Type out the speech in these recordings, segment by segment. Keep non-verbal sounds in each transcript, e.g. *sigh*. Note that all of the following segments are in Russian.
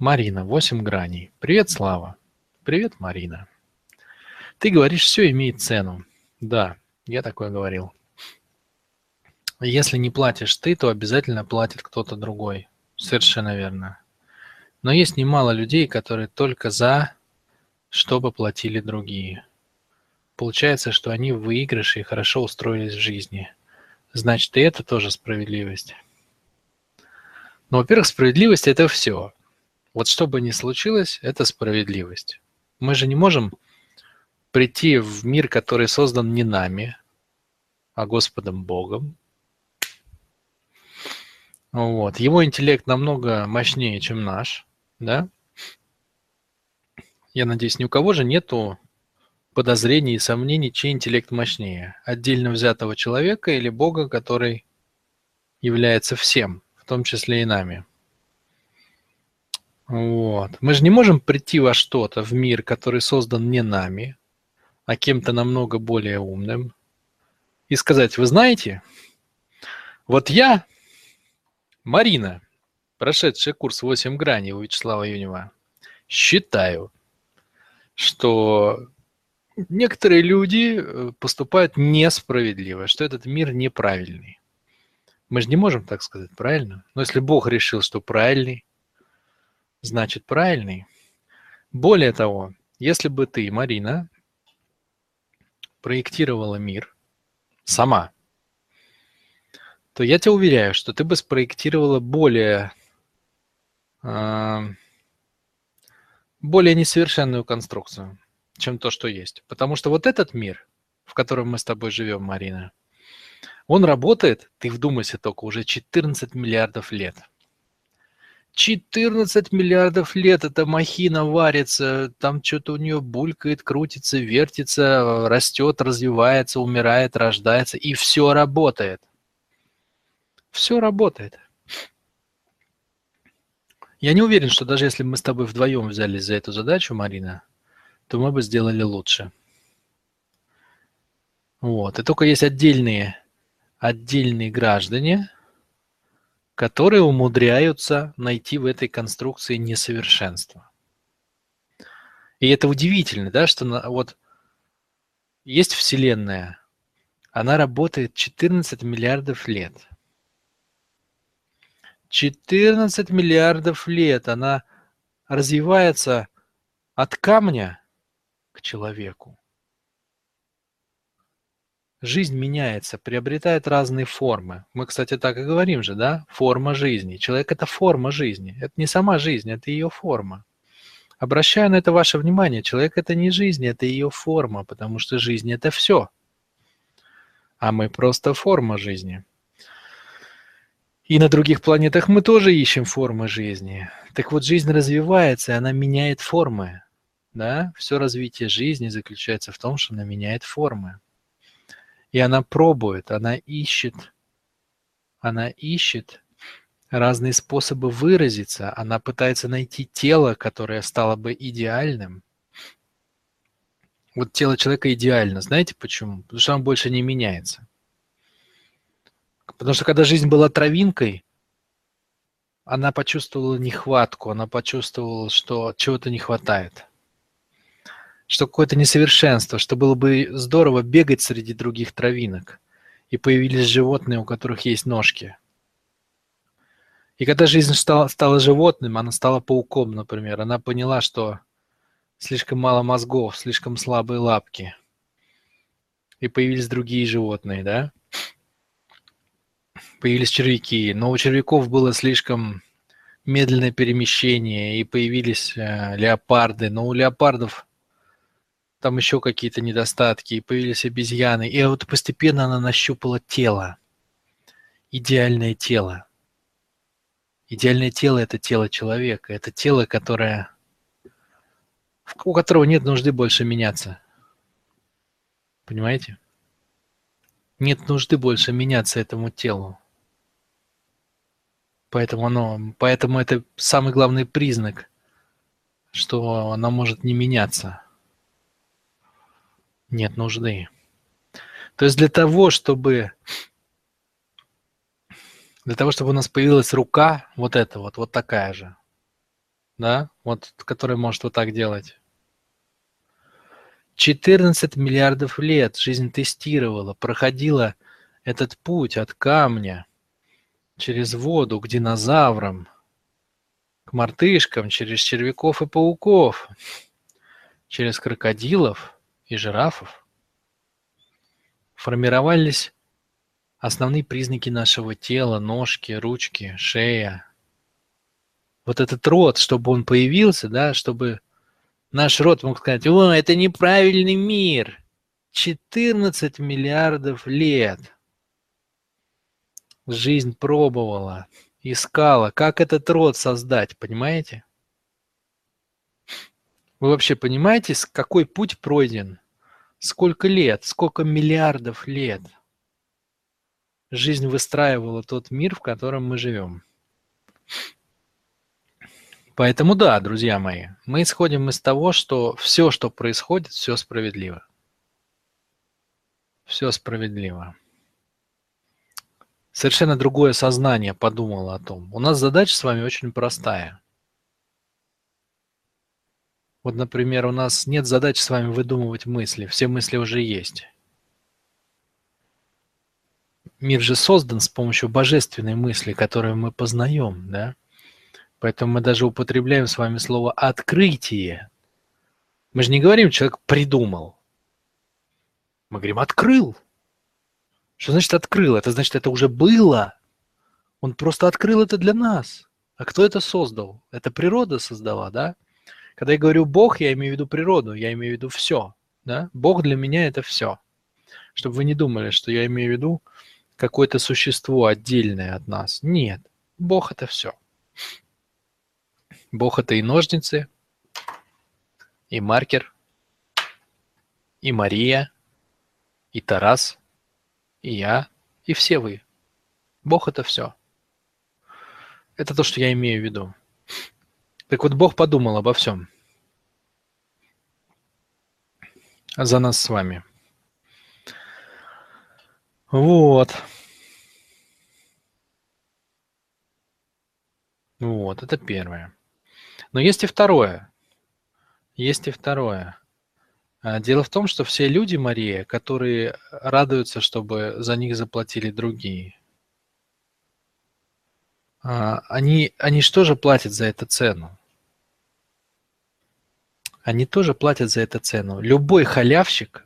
Марина, 8 граней. Привет, Слава. Привет, Марина. Ты говоришь, все имеет цену. Да, я такое говорил. Если не платишь ты, то обязательно платит кто-то другой. Совершенно верно. Но есть немало людей, которые только за, чтобы платили другие. Получается, что они в выигрыше и хорошо устроились в жизни. Значит, и это тоже справедливость. Но, во-первых, справедливость – это все. Вот что бы ни случилось, это справедливость. Мы же не можем прийти в мир, который создан не нами, а Господом Богом. Вот. Его интеллект намного мощнее, чем наш, да? Я надеюсь, ни у кого же нету подозрений и сомнений, чей интеллект мощнее. Отдельно взятого человека или Бога, который является всем, в том числе и нами. Вот. Мы же не можем прийти во что-то, в мир, который создан не нами, а кем-то намного более умным, и сказать, вы знаете, вот я, Марина, прошедшая курс 8 граней у Вячеслава Юнева, считаю, что некоторые люди э, поступают несправедливо, что этот мир неправильный. Мы же не можем так сказать, правильно? Но если Бог решил, что правильный, значит правильный. Более того, если бы ты, Марина, проектировала мир сама, то я тебя уверяю, что ты бы спроектировала более, э, более несовершенную конструкцию чем то, что есть. Потому что вот этот мир, в котором мы с тобой живем, Марина, он работает, ты вдумайся только, уже 14 миллиардов лет. 14 миллиардов лет эта махина варится, там что-то у нее булькает, крутится, вертится, растет, развивается, умирает, рождается, и все работает. Все работает. Я не уверен, что даже если мы с тобой вдвоем взялись за эту задачу, Марина, то мы бы сделали лучше. Вот. И только есть отдельные, отдельные граждане, которые умудряются найти в этой конструкции несовершенство. И это удивительно, да, что вот есть Вселенная, она работает 14 миллиардов лет. 14 миллиардов лет она развивается от камня к человеку. Жизнь меняется, приобретает разные формы. Мы, кстати, так и говорим же, да? Форма жизни. Человек – это форма жизни. Это не сама жизнь, это ее форма. Обращаю на это ваше внимание. Человек – это не жизнь, это ее форма, потому что жизнь – это все. А мы просто форма жизни. И на других планетах мы тоже ищем формы жизни. Так вот, жизнь развивается, и она меняет формы. Да? Все развитие жизни заключается в том, что она меняет формы. И она пробует, она ищет, она ищет разные способы выразиться, она пытается найти тело, которое стало бы идеальным. Вот тело человека идеально. Знаете почему? Потому что оно больше не меняется. Потому что когда жизнь была травинкой, она почувствовала нехватку, она почувствовала, что чего-то не хватает что какое-то несовершенство, что было бы здорово бегать среди других травинок, и появились животные, у которых есть ножки. И когда жизнь стала, стала животным, она стала пауком, например, она поняла, что слишком мало мозгов, слишком слабые лапки. И появились другие животные, да? Появились червяки, но у червяков было слишком медленное перемещение, и появились э, леопарды, но у леопардов там еще какие-то недостатки, и появились обезьяны. И вот постепенно она нащупала тело. Идеальное тело. Идеальное тело – это тело человека. Это тело, которое, у которого нет нужды больше меняться. Понимаете? Нет нужды больше меняться этому телу. Поэтому, оно, поэтому это самый главный признак, что оно может не меняться нет нужды. То есть для того, чтобы для того, чтобы у нас появилась рука, вот эта вот, вот такая же, да, вот, который может вот так делать. 14 миллиардов лет жизнь тестировала, проходила этот путь от камня через воду к динозаврам, к мартышкам, через червяков и пауков, через крокодилов и жирафов. Формировались основные признаки нашего тела, ножки, ручки, шея, вот этот род, чтобы он появился, да, чтобы наш род мог сказать, о, это неправильный мир. 14 миллиардов лет. Жизнь пробовала, искала, как этот род создать, понимаете? Вы вообще понимаете, какой путь пройден? Сколько лет, сколько миллиардов лет жизнь выстраивала тот мир, в котором мы живем? Поэтому да, друзья мои, мы исходим из того, что все, что происходит, все справедливо. Все справедливо. Совершенно другое сознание подумало о том. У нас задача с вами очень простая. Вот, например, у нас нет задачи с вами выдумывать мысли. Все мысли уже есть. Мир же создан с помощью божественной мысли, которую мы познаем, да? Поэтому мы даже употребляем с вами слово «открытие». Мы же не говорим «человек придумал». Мы говорим «открыл». Что значит «открыл»? Это значит, это уже было. Он просто открыл это для нас. А кто это создал? Это природа создала, да? Когда я говорю Бог, я имею в виду природу, я имею в виду все. Да? Бог для меня это все. Чтобы вы не думали, что я имею в виду какое-то существо отдельное от нас. Нет, Бог это все. Бог это и ножницы, и маркер, и Мария, и Тарас, и я, и все вы. Бог это все. Это то, что я имею в виду. Так вот, Бог подумал обо всем. За нас с вами. Вот. Вот, это первое. Но есть и второе. Есть и второе. А, дело в том, что все люди, Мария, которые радуются, чтобы за них заплатили другие, а, они, они что же платят за эту цену? Они тоже платят за эту цену. Любой халявщик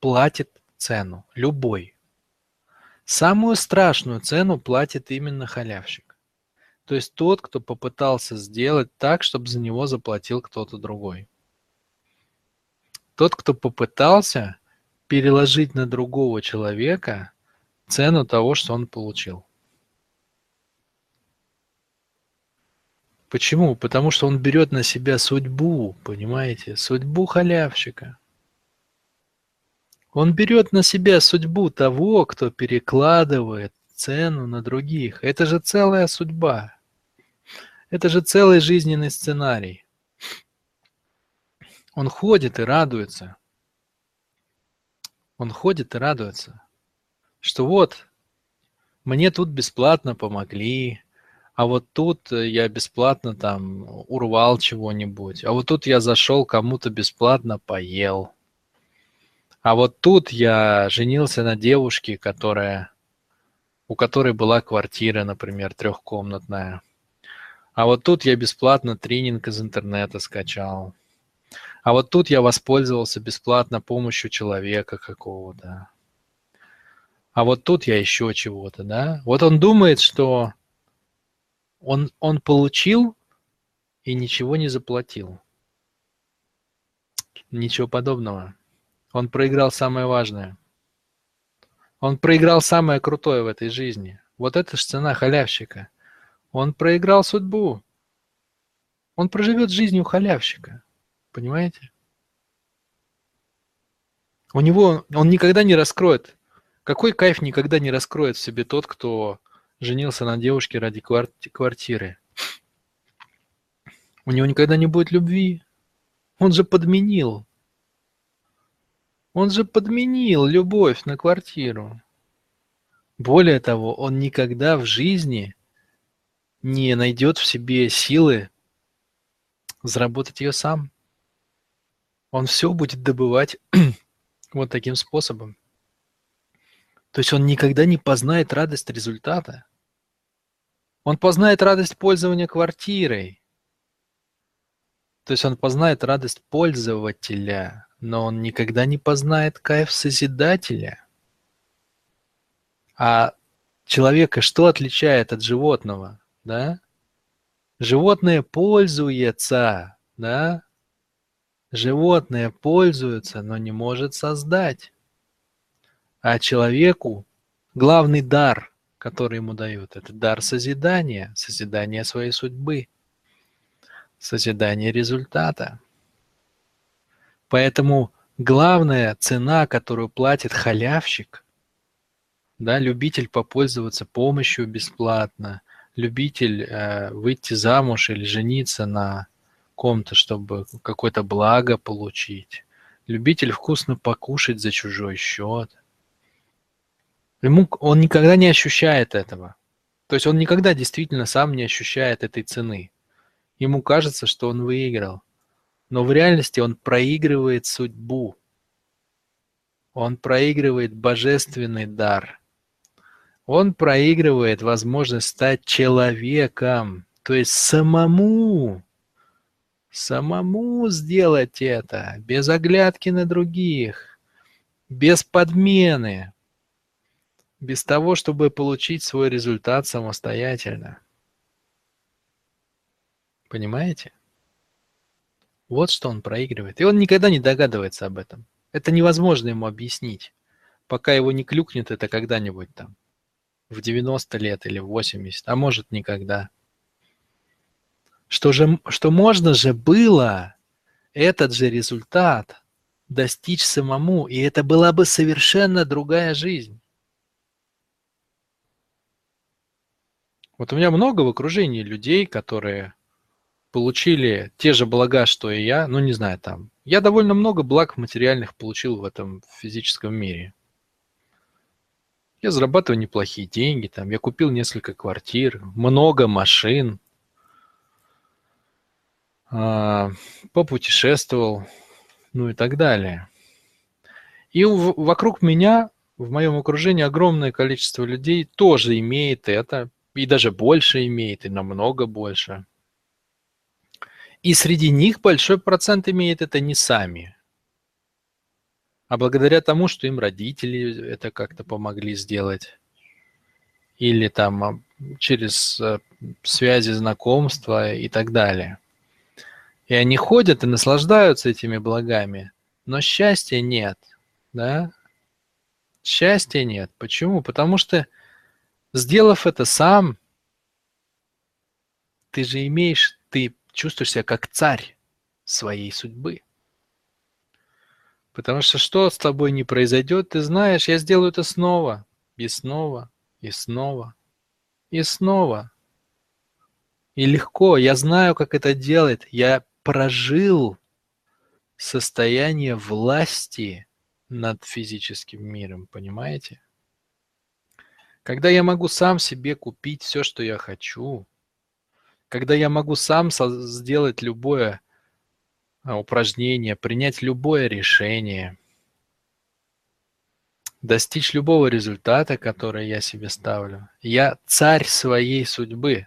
платит цену. Любой. Самую страшную цену платит именно халявщик. То есть тот, кто попытался сделать так, чтобы за него заплатил кто-то другой. Тот, кто попытался переложить на другого человека цену того, что он получил. Почему? Потому что он берет на себя судьбу, понимаете, судьбу халявщика. Он берет на себя судьбу того, кто перекладывает цену на других. Это же целая судьба. Это же целый жизненный сценарий. Он ходит и радуется. Он ходит и радуется, что вот мне тут бесплатно помогли, а вот тут я бесплатно там урвал чего-нибудь, а вот тут я зашел кому-то бесплатно поел. А вот тут я женился на девушке, которая у которой была квартира, например, трехкомнатная. А вот тут я бесплатно тренинг из интернета скачал. А вот тут я воспользовался бесплатно помощью человека какого-то. А вот тут я еще чего-то, да? Вот он думает, что он, он получил и ничего не заплатил. Ничего подобного. Он проиграл самое важное. Он проиграл самое крутое в этой жизни. Вот это же цена халявщика. Он проиграл судьбу. Он проживет жизнью халявщика. Понимаете? У него, он никогда не раскроет. Какой кайф никогда не раскроет в себе тот, кто женился на девушке ради квартиры? У него никогда не будет любви. Он же подменил. Он же подменил любовь на квартиру. Более того, он никогда в жизни не найдет в себе силы заработать ее сам. Он все будет добывать *clears throat* вот таким способом. То есть он никогда не познает радость результата. Он познает радость пользования квартирой. То есть он познает радость пользователя, но он никогда не познает кайф созидателя. А человека что отличает от животного, да? Животное пользуется, да? Животное пользуется, но не может создать. А человеку главный дар, который ему дают, это дар созидания, созидания своей судьбы, созидания результата. Поэтому главная цена, которую платит халявщик, да, любитель попользоваться помощью бесплатно, любитель э, выйти замуж или жениться на ком-то, чтобы какое-то благо получить, любитель вкусно покушать за чужой счет. Ему, он никогда не ощущает этого. То есть он никогда действительно сам не ощущает этой цены. Ему кажется, что он выиграл. Но в реальности он проигрывает судьбу. Он проигрывает божественный дар. Он проигрывает возможность стать человеком. То есть самому самому сделать это, без оглядки на других, без подмены, без того, чтобы получить свой результат самостоятельно. Понимаете? Вот что он проигрывает. И он никогда не догадывается об этом. Это невозможно ему объяснить, пока его не клюкнет это когда-нибудь там, в 90 лет или в 80, а может никогда что, же, что можно же было этот же результат достичь самому, и это была бы совершенно другая жизнь. Вот у меня много в окружении людей, которые получили те же блага, что и я, ну не знаю, там. Я довольно много благ материальных получил в этом физическом мире. Я зарабатываю неплохие деньги, там, я купил несколько квартир, много машин, а, попутешествовал, ну и так далее. И вокруг меня, в моем окружении, огромное количество людей тоже имеет это, и даже больше имеет, и намного больше. И среди них большой процент имеет это не сами, а благодаря тому, что им родители это как-то помогли сделать. Или там а, через э, связи, знакомства и так далее. И они ходят и наслаждаются этими благами, но счастья нет, да? Счастья нет. Почему? Потому что, сделав это сам, ты же имеешь, ты чувствуешь себя как царь своей судьбы. Потому что что с тобой не произойдет, ты знаешь, я сделаю это снова, и снова, и снова, и снова. И легко, я знаю, как это делать, я прожил состояние власти над физическим миром, понимаете? Когда я могу сам себе купить все, что я хочу, когда я могу сам сделать любое а, упражнение, принять любое решение, достичь любого результата, который я себе ставлю. Я царь своей судьбы.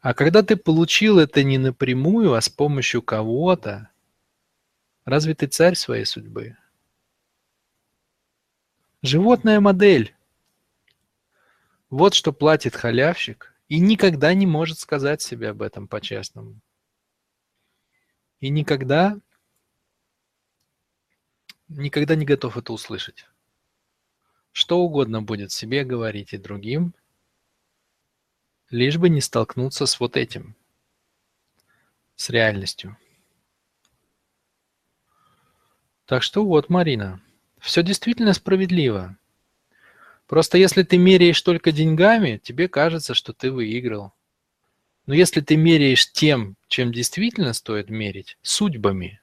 А когда ты получил это не напрямую, а с помощью кого-то, разве ты царь своей судьбы? Животная модель. Вот что платит халявщик и никогда не может сказать себе об этом по-честному. И никогда, никогда не готов это услышать. Что угодно будет себе говорить и другим – лишь бы не столкнуться с вот этим, с реальностью. Так что вот, Марина, все действительно справедливо. Просто если ты меряешь только деньгами, тебе кажется, что ты выиграл. Но если ты меряешь тем, чем действительно стоит мерить, судьбами,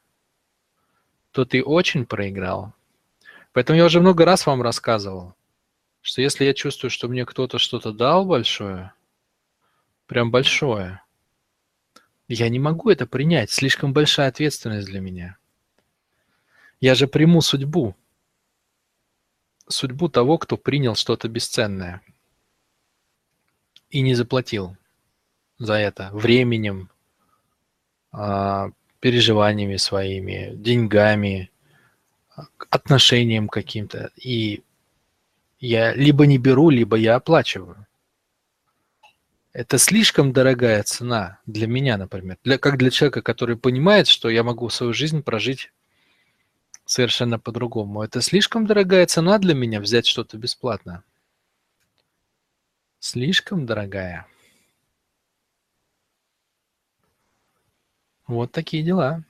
то ты очень проиграл. Поэтому я уже много раз вам рассказывал, что если я чувствую, что мне кто-то что-то дал большое, прям большое, Я не могу это принять, слишком большая ответственность для меня. Я же приму судьбу, судьбу того, кто принял что-то бесценное и не заплатил за это временем, а, переживаниями своими, деньгами, отношением каким-то. И я либо не беру, либо я оплачиваю. Это слишком дорогая цена для меня, например. Для, как для человека, который понимает, что я могу свою жизнь прожить совершенно по-другому. Это слишком дорогая цена для меня взять что-то бесплатно. Слишком дорогая. Вот такие дела.